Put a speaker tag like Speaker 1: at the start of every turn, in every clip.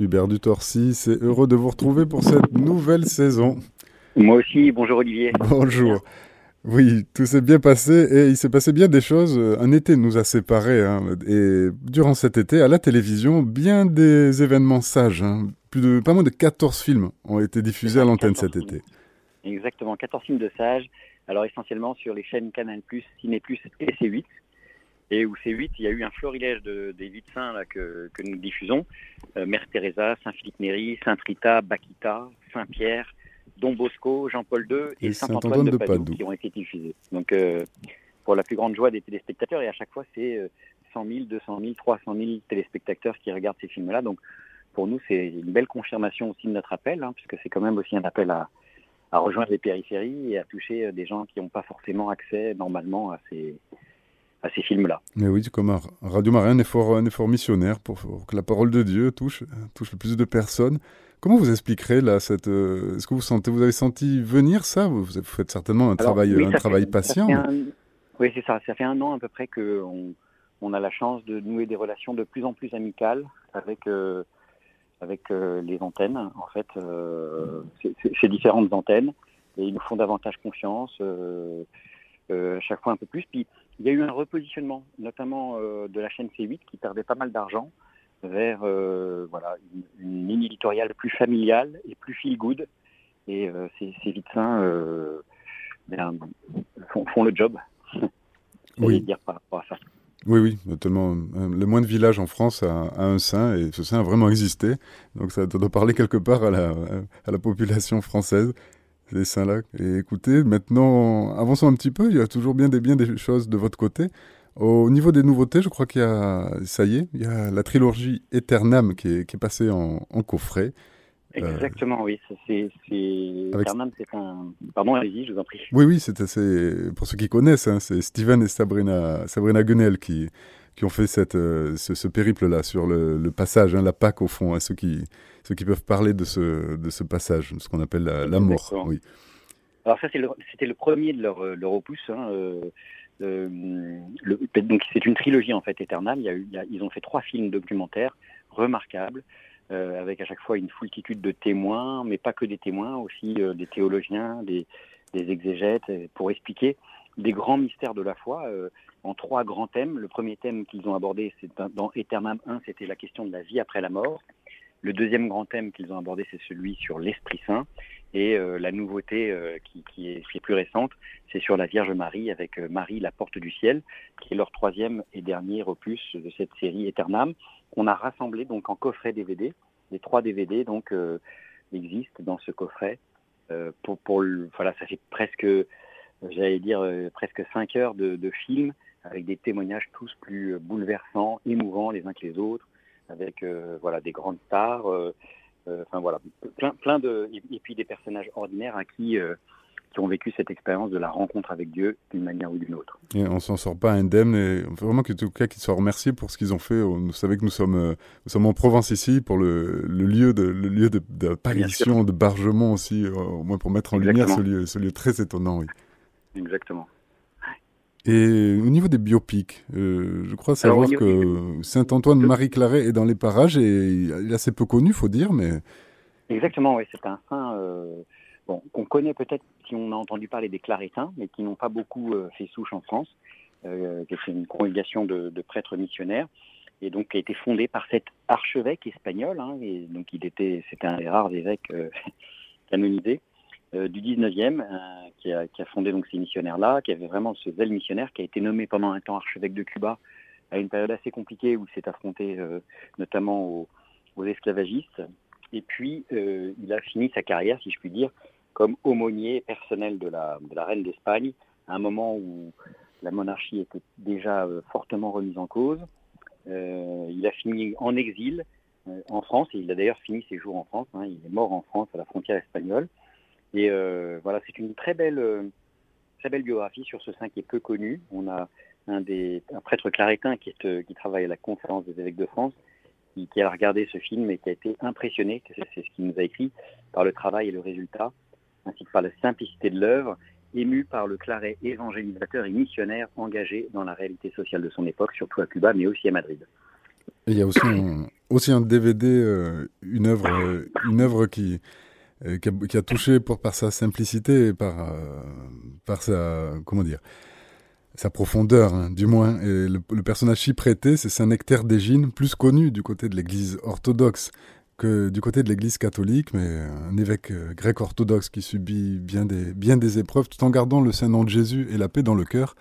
Speaker 1: Hubert Dutorcy, c'est heureux de vous retrouver pour cette nouvelle saison.
Speaker 2: Moi aussi, bonjour Olivier.
Speaker 1: Bonjour. Oui, tout s'est bien passé et il s'est passé bien des choses. Un été nous a séparés hein, et durant cet été, à la télévision, bien des événements sages. Hein. Plus de, pas moins de 14 films ont été diffusés à l'antenne cet été.
Speaker 2: Exactement, 14 films de sages. Alors essentiellement sur les chaînes Canal+, Ciné+, et C8 et où C8, il y a eu un florilège de, des vies de saints là, que, que nous diffusons. Euh, Mère Teresa, Saint-Philippe-Néry, Saint-Rita, Bakita, Saint-Pierre, Don Bosco, Jean-Paul II et, Saint-Antoine de, Padoue, qui ont été diffusés. Donc, euh, pour la plus grande joie des téléspectateurs, et à chaque fois, c'est 100 000, 200 000, 300 000 téléspectateurs qui regardent ces films-là. Donc, pour nous, c'est une belle confirmation aussi de notre appel, hein, puisque c'est quand même aussi un appel à, à rejoindre les périphéries et à toucher euh, des gens qui n'ont pas forcément accès normalement à ces, à ces films-là.
Speaker 1: Mais oui, comme Radio Marin, un effort, un effort missionnaire pour, que la parole de Dieu touche, touche le plus de personnes. Comment vous expliquerez là cette euh, Est-ce que vous sentez, vous avez senti venir ça? Vous, faites certainement un travail, un travail patient.
Speaker 2: Oui, c'est ça. Ça fait un an à peu près que on, on, a la chance de nouer des relations de plus en plus amicales avec euh, avec euh, les antennes. En fait, ces différentes antennes, et ils nous font davantage confiance. à chaque fois un peu plus. Puis il y a eu un repositionnement, notamment euh, de la chaîne C8 qui perdait pas mal d'argent vers euh, voilà, une, ligne éditoriale plus familiale et plus feel good. Et euh, ces, ces ben, font, le job.
Speaker 1: oui.
Speaker 2: dire par rapport à ça.
Speaker 1: Oui, oui, notamment le moins de villages en France a, un saint et ce saint a vraiment existé. Donc ça doit parler quelque part à la, à la population française ces saints-là. Et écoutez, maintenant, avançons un petit peu. Il y a toujours bien des, bien des choses de votre côté. Au niveau des nouveautés, je crois qu'il y a, ça y est, il y a la trilogie Eternam qui est, qui est passée en, coffret.
Speaker 2: Exactement, oui. C'est, Eternam, c'est un. Pardon, allez-y, je vous en prie.
Speaker 1: Oui, oui, c'est, pour ceux qui connaissent, hein, c'est Steven et Sabrina, Sabrina qui, qui ont fait cette, euh, ce, périple-là sur le, passage, hein, la Pâque au fond, à ceux qui, ceux qui peuvent parler de ce, de ce passage, ce qu'on appelle la, mort. Oui.
Speaker 2: Alors ça, c'était le, premier de leur, leur opus. Hein, euh, euh, donc c'est une trilogie en fait éternelle. Il y a eu, ils ont fait trois films documentaires remarquables, avec à chaque fois une foultitude de témoins, mais pas que des témoins, aussi des théologiens, des, des exégètes, pour expliquer des grands mystères de la foi en trois grands thèmes. Le premier thème qu'ils ont abordé, c'est dans Eternam 1, c'était la question de la vie après la mort. Le deuxième grand thème qu'ils ont abordé, c'est celui sur l'Esprit Saint. Et euh, la nouveauté euh, qui, est, plus récente, c'est sur la Vierge Marie avec euh, Marie, la porte du ciel, qui est leur troisième et dernier opus de cette série Eternam, qu'on a rassemblé donc en coffret DVD. Les trois DVD donc existent dans ce coffret. pour, pour voilà, ça fait presque, j'allais dire presque cinq heures de, de film avec des témoignages tous plus bouleversants, émouvants les uns que les autres, avec euh, voilà des grandes stars, euh, euh, enfin voilà, plein, plein de et, puis des personnages ordinaires à qui qui ont vécu cette expérience de la rencontre avec Dieu d'une manière ou d'une autre.
Speaker 1: Et on s'en sort pas indemne et on veut vraiment que tout cas qu'ils soient remerciés pour ce qu'ils ont fait. Vous savez que nous sommes, nous sommes en Provence ici pour le, le lieu de le lieu de, de de bargement aussi, au moins pour mettre en lumière ce lieu, ce lieu très étonnant, oui.
Speaker 2: Exactement.
Speaker 1: Et au niveau des biopics, euh, je crois savoir que Saint-Antoine Marie Claret est dans les parages et il est assez peu connu, faut dire, mais
Speaker 2: exactement, oui, c'est un saint euh, bon, qu'on connaît peut-être si on a entendu parler des Clarétins, mais qui n'ont pas beaucoup euh, fait souche en France, euh, qui est une congrégation de, de, prêtres missionnaires et donc qui a été fondée par cet archevêque espagnol, hein, et donc il était, c'était un des rares évêques canonisés. Euh, du 19e, euh, qui, a, fondé donc ces missionnaires-là, qui avait vraiment ce zèle missionnaire, qui a été nommé pendant un temps archevêque de Cuba à une période assez compliquée où il s'est affronté euh, notamment aux, esclavagistes. Et puis, il a fini sa carrière, si je puis dire, comme aumônier personnel de la, de la reine d'Espagne, à un moment où la monarchie était déjà fortement remise en cause. il a fini en exil en France, et il a d'ailleurs fini ses jours en France. Hein, il est mort en France à la frontière espagnole. Et euh, voilà, c'est une très belle, euh, très belle biographie sur ce saint qui est peu connu. On a un, des, un prêtre est, euh, qui travaille à la conférence des évêques de France, qui, a regardé ce film et qui a été impressionné, c'est ce qu'il nous a écrit, par le travail et le résultat, ainsi que par la simplicité de l'œuvre, ému par le claret évangélisateur et missionnaire engagé dans la réalité sociale de son époque, surtout à Cuba, mais aussi à Madrid.
Speaker 1: il y a aussi un, aussi un DVD, une œuvre, une œuvre qui, qui a, touché pour, par sa simplicité et par, par sa, comment dire, sa profondeur, hein, du moins. Et le, personnage prêté, c'est Saint Nectaire d'Égine, plus connu du côté de l'Église orthodoxe que du côté de l'Église catholique, mais un évêque euh, grec orthodoxe qui subit bien des, bien des épreuves, tout en gardant le saint nom de Jésus et la paix dans le cœur.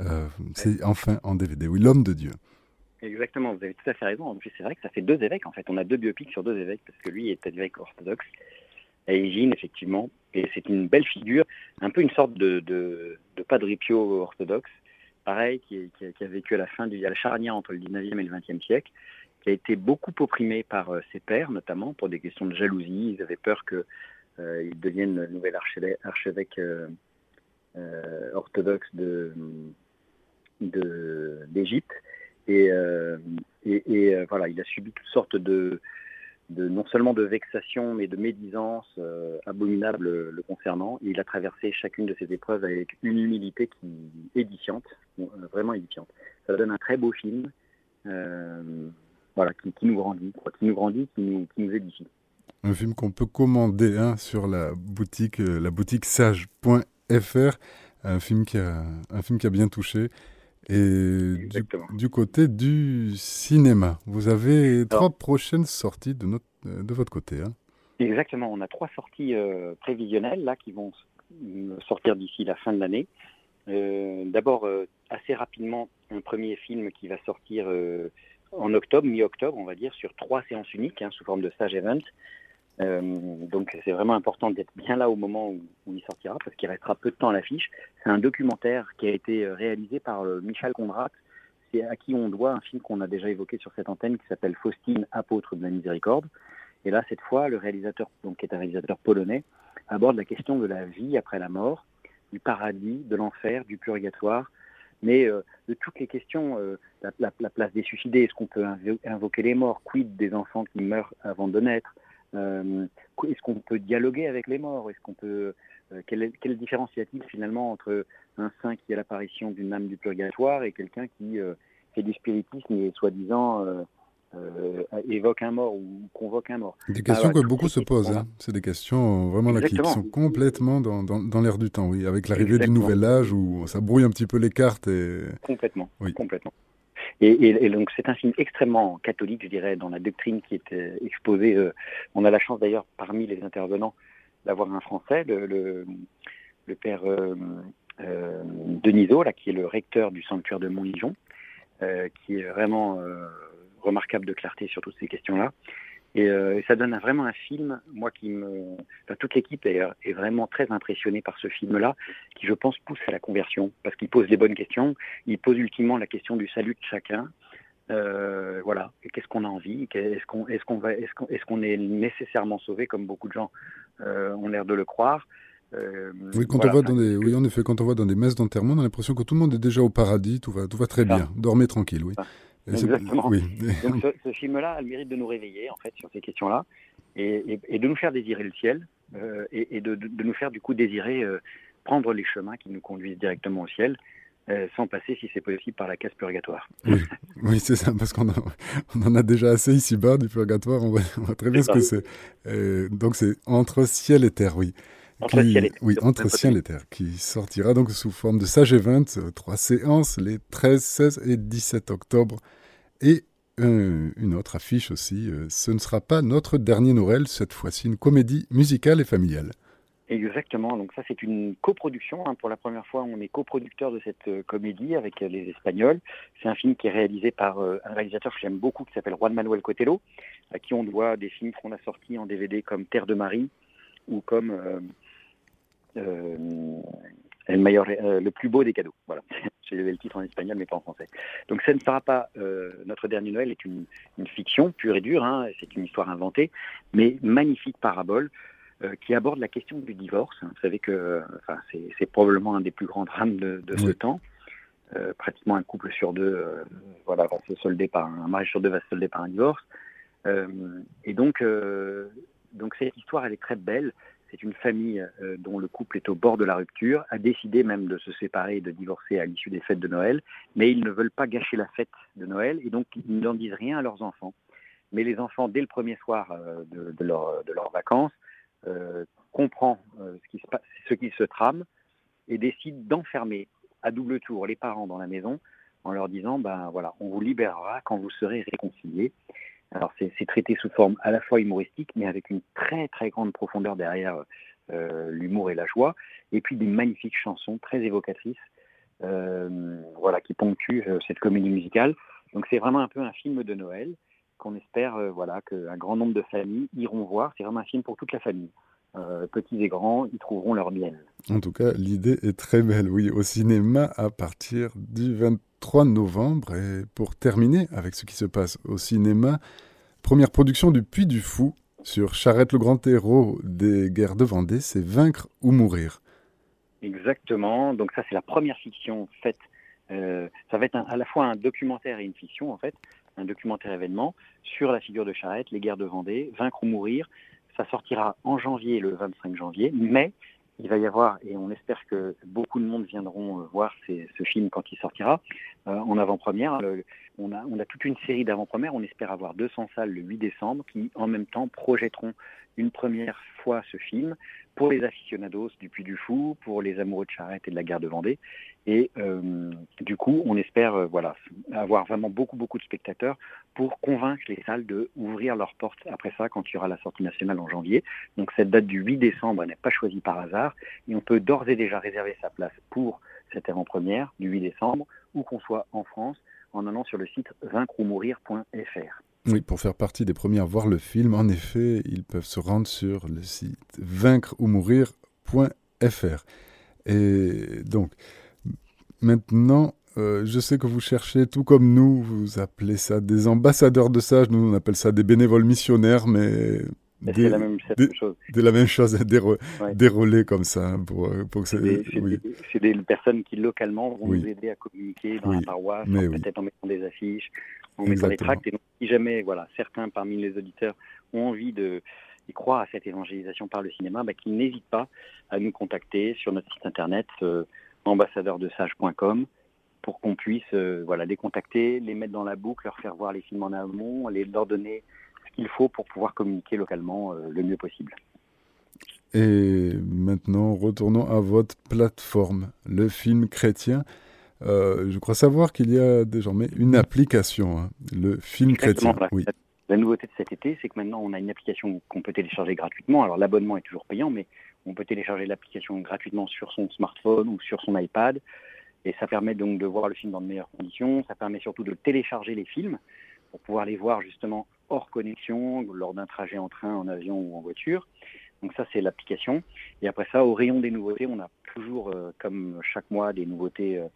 Speaker 1: Euh, c'est enfin en DVD, oui, l'homme de Dieu.
Speaker 2: Exactement, vous avez tout à fait raison. En plus, c'est vrai que ça fait deux évêques, en fait. On a deux biopics sur deux évêques, parce que lui est évêque orthodoxe, et Égine, effectivement. Et c'est une belle figure, un peu une sorte de, de, Padre Pio orthodoxe, pareil, qui, a vécu à la fin du à la charnière entre le 19e et le 20e siècle, qui a été beaucoup opprimé par euh, ses pères, notamment pour des questions de jalousie. Ils avaient peur qu'il euh, devienne le nouvel archevêque, euh, orthodoxe d'Égypte. Et, voilà, il a subi toutes sortes de, de non seulement de vexation, mais de médisance abominable le concernant. il a traversé chacune de ces épreuves avec une humilité qui édifiante, vraiment édifiante. Ça donne un très beau film voilà, qui, nous grandit, qui nous grandit, qui nous, qui nous édifie.
Speaker 1: Un film qu'on peut commander hein, sur la boutique, euh, la boutique sage.fr, un film qui a, un film qui a bien touché. Et du, côté du cinéma, vous avez trois prochaines sorties de, notre, euh, de votre côté. Hein.
Speaker 2: Exactement, on a trois sorties euh, prévisionnelles là qui vont sortir d'ici la fin de l'année. D'abord, assez rapidement, un premier film qui va sortir en octobre, mi-octobre, on va dire, sur trois séances uniques, hein, sous forme de stage event. Euh, donc c'est vraiment important d'être bien là au moment où, il sortira, parce qu'il restera peu de temps à l'affiche. C'est un documentaire qui a été euh, réalisé par euh, Michel Kondrat, c'est à qui on doit un film qu'on a déjà évoqué sur cette antenne qui s'appelle Faustine, apôtre de la miséricorde. Et là, cette fois, le réalisateur, donc, qui est un réalisateur polonais, aborde la question de la vie après la mort, du paradis, de l'enfer, du purgatoire, mais de toutes les questions, la, place des suicidés, est-ce qu'on peut invoquer les morts, quid des enfants qui meurent avant de naître, est-ce qu'on peut dialoguer avec les morts, est-ce qu'on peut, quelle, quelle, différence y a-t-il finalement entre un saint qui a l'apparition d'une âme du purgatoire et quelqu'un qui fait du spiritisme et soi-disant euh, évoque un mort ou convoque un mort?
Speaker 1: Des questions que beaucoup se posent. Hein. C'est des questions vraiment là, qui, sont complètement dans, dans, l'air du temps, oui, avec l'arrivée du nouvel âge où ça brouille un petit peu les cartes. Et...
Speaker 2: Complètement. Oui. complètement. Et, donc c'est un film extrêmement catholique, je dirais, dans la doctrine qui est euh, exposée. Euh, on a la chance d'ailleurs parmi les intervenants d'avoir un Français, le, le, père euh, Denisot, là, qui est le recteur du sanctuaire de Montligeon, qui est vraiment remarquable de clarté sur toutes ces questions-là. Euh, et, ça donne vraiment un film, moi qui me... Enfin, toute l'équipe est, est, vraiment très impressionnée par ce film-là, qui je pense pousse à la conversion, parce qu'il pose les bonnes questions, il pose ultimement la question du salut de chacun. Euh, voilà, qu'est-ce qu'on a envie? Est-ce qu'on est qu'on va est-ce qu'on est, qu'on est nécessairement sauvé comme beaucoup de gens euh, ont l'air de le croire?
Speaker 1: Oui, quand on dans des, oui, en effet, quand on voit dans des messes d'enterrement, on a l'impression que tout le monde est déjà au paradis, tout va, tout va très bien, dormez tranquille, oui.
Speaker 2: Exactement. Donc ce, film-là a le mérite de nous réveiller en fait sur ces questions-là et, de nous faire désirer le ciel euh, et, de, nous faire du coup désirer euh, prendre les chemins qui nous conduisent directement au ciel. Euh, sans passer, si c'est possible, par la case purgatoire.
Speaker 1: Oui, c'est ça, parce qu'on en a déjà assez ici-bas du purgatoire, on voit, très bien ce que c'est. donc c'est entre ciel et terre, oui.
Speaker 2: Entre ciel et terre.
Speaker 1: Oui, entre ciel et terre, qui sortira donc sous forme de Sage Event, trois séances, les 13, 16 et 17 octobre et euh, une autre affiche aussi, euh, ce ne sera pas notre dernier Noël, cette fois-ci une comédie musicale et familiale.
Speaker 2: Exactement, donc ça c'est une coproduction. Hein. Pour la première fois, on est coproducteur de cette euh, comédie avec les Espagnols. C'est un film qui est réalisé par un réalisateur que j'aime beaucoup qui s'appelle Juan Manuel Cotelo, à qui on doit des films qu'on a sortis en DVD comme Terre de Marie ou comme le plus beau des cadeaux. Voilà. J'ai le titre en espagnol, mais pas en français. Donc, ça ne sera pas euh, Notre Dernier Noël est une, fiction pure et dure. Hein, c'est une histoire inventée, mais magnifique parabole euh, qui aborde la question du divorce. Vous savez que enfin, c'est probablement un des plus grands drames de, ce temps. Euh, pratiquement un couple sur deux, voilà, va se solder par un, mariage sur deux va se solder par un divorce. et donc, donc cette histoire, elle est très belle. C'est une famille euh, dont le couple est au bord de la rupture, a décidé même de se séparer et de divorcer à l'issue des fêtes de Noël, mais ils ne veulent pas gâcher la fête de Noël et donc ils n'en disent rien à leurs enfants. Mais les enfants, dès le premier soir euh, de, leurs vacances, euh, comprennent ce qui, se, ce qui se trame et décident d'enfermer à double tour les parents dans la maison en leur disant ben voilà, on vous libérera quand vous serez réconciliés. Alors c'est traité sous forme à la fois humoristique, mais avec une très très grande profondeur derrière euh, l'humour et la joie, et puis des magnifiques chansons très évocatrices, euh, voilà, qui ponctuent euh, cette comédie musicale. Donc c'est vraiment un peu un film de Noël qu'on espère, voilà, qu'un grand nombre de familles iront voir. C'est vraiment un film pour toute la famille. Petits et grands, ils trouveront leur miel.
Speaker 1: En tout cas, l'idée est très belle, oui, au cinéma à partir du 23 novembre. Et pour terminer avec ce qui se passe au cinéma, première production du Puy du Fou sur Charrette le grand héros des guerres de Vendée, c'est Vaincre ou mourir.
Speaker 2: Exactement, donc ça c'est la première fiction faite. Euh, ça va être à la fois un documentaire et une fiction en fait, un documentaire événement sur la figure de Charrette, les guerres de Vendée, Vaincre ou mourir. Ça sortira en janvier, le 25 janvier, mais il va y avoir, et on espère que beaucoup de monde viendront euh, voir ce film quand il sortira, euh, en avant-première. On a, toute une série d'avant-premières, on espère avoir 200 salles le 8 décembre qui en même temps projetteront une première fois ce film pour les aficionados du Puy du Fou, pour les amoureux de Charrette et de la guerre de Vendée. Et euh, du coup, on espère euh, voilà, avoir vraiment beaucoup, beaucoup de spectateurs pour convaincre les salles de ouvrir leurs portes après ça quand il y aura la sortie nationale en janvier. Donc cette date du 8 décembre n'est pas choisie par hasard et on peut d'ores et déjà réserver sa place pour cette avant-première du 8 décembre, où qu'on soit en France, en allant sur le site vaincreoumourir.fr.
Speaker 1: Oui, pour faire partie des premiers à voir le film, en effet, ils peuvent se rendre sur le site vaincreoumourir.fr. Et donc, maintenant, euh, je sais que vous cherchez, tout comme nous, vous appelez ça des ambassadeurs de sage, nous on appelle ça des bénévoles missionnaires, mais
Speaker 2: c'est la même, chose.
Speaker 1: C'est la même chose, des, relais comme ça. Pour, pour
Speaker 2: c'est des, personnes qui localement vont nous aider à communiquer dans la paroisse, peut-être en mettant des affiches, en mettant des tracts. Et donc, si jamais voilà, certains parmi les auditeurs ont envie de croire à cette évangélisation par le cinéma, bah, qu'ils n'hésitent pas à nous contacter sur notre site internet euh, ambassadeurdesage.com pour qu'on puisse euh, voilà, les contacter, les mettre dans la boucle, leur faire voir les films en amont, les, leur donner il faut pour pouvoir communiquer localement euh, le mieux possible.
Speaker 1: Et maintenant, retournons à votre plateforme, le film chrétien. Euh, je crois savoir qu'il y a désormais une application, hein, le film chrétien. Oui.
Speaker 2: La nouveauté de cet été, c'est que maintenant on a une application qu'on peut télécharger gratuitement. Alors l'abonnement est toujours payant, mais on peut télécharger l'application gratuitement sur son smartphone ou sur son iPad. Et ça permet donc de voir le film dans de meilleures conditions. Ça permet surtout de télécharger les films pour pouvoir les voir justement hors connexion lors d'un trajet en train, en avion ou en voiture. Donc ça, c'est l'application. Et après ça, au rayon des nouveautés, on a toujours, euh, comme chaque mois, des nouveautés euh,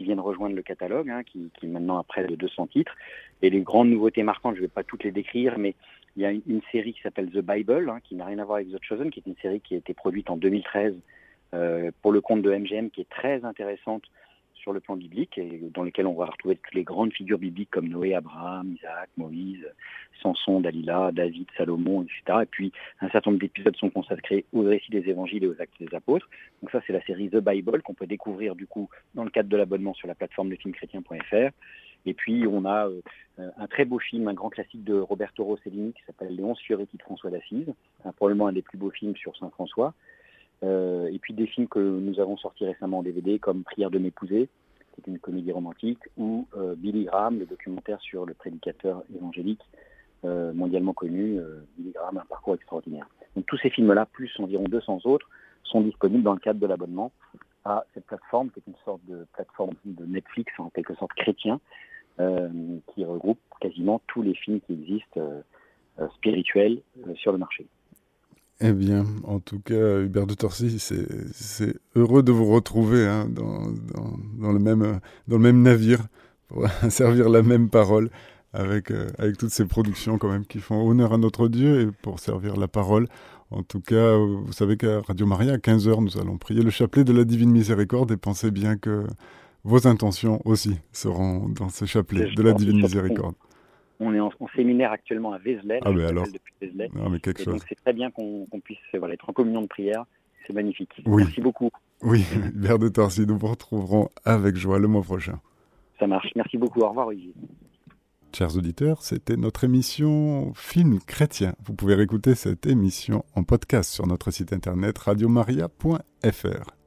Speaker 2: qui viennent rejoindre le catalogue, hein, qui, qui, maintenant a près de 200 titres. Et les grandes nouveautés marquantes, je ne vais pas toutes les décrire, mais il y a une, série qui s'appelle The Bible, hein, qui n'a rien à voir avec The Chosen, qui est une série qui a été produite en 2013 euh, pour le compte de MGM, qui est très intéressante sur le plan biblique et dans lequel on va retrouver toutes les grandes figures bibliques comme Noé, Abraham, Isaac, Moïse, Samson, Dalila, David, Salomon, etc. Et puis un certain nombre d'épisodes sont consacrés aux récits des évangiles et aux actes des apôtres. Donc ça c'est la série The Bible qu'on peut découvrir du coup dans le cadre de l'abonnement sur la plateforme lefilmchrétien.fr. Et puis on a euh, un très beau film, un grand classique de Roberto Rossellini qui s'appelle 11 Fioretti de François d'Assise, probablement un des plus beaux films sur Saint François. Euh, et puis des films que nous avons sortis récemment en DVD, comme Prière de m'épouser, qui est une comédie romantique, ou euh, Billy Graham, le documentaire sur le prédicateur évangélique euh, mondialement connu, Billy Graham, un parcours extraordinaire. Donc tous ces films-là, plus environ 200 autres, sont disponibles dans le cadre de l'abonnement à cette plateforme, qui est une sorte de plateforme de Netflix, en quelque sorte chrétien, qui regroupe quasiment tous les films qui existent spirituels sur le marché.
Speaker 1: Eh bien, en tout cas, Hubert de Torcy, c'est heureux de vous retrouver hein, dans, dans, le même, dans le même navire pour servir la même parole avec, euh, avec toutes ces productions quand même qui font honneur à notre Dieu et pour servir la parole. En tout cas, vous savez qu'à Radio Maria, à 15h, nous allons prier le chapelet de la Divine Miséricorde et pensez bien que vos intentions aussi seront dans ce chapelet de la Divine Miséricorde.
Speaker 2: On est en, séminaire actuellement à Vézelay.
Speaker 1: Ah, alors. Depuis Vézelay.
Speaker 2: Non,
Speaker 1: mais quelque chose.
Speaker 2: Donc, c'est très bien qu'on puisse voilà, être en communion de prière. C'est magnifique. Merci beaucoup.
Speaker 1: Oui, Vers de Torcy, nous vous retrouverons avec joie le mois prochain.
Speaker 2: Ça marche. Merci beaucoup. Au revoir, Olivier.
Speaker 1: Chers auditeurs, c'était notre émission Film chrétien. Vous pouvez réécouter cette émission en podcast sur notre site internet radiomaria.fr.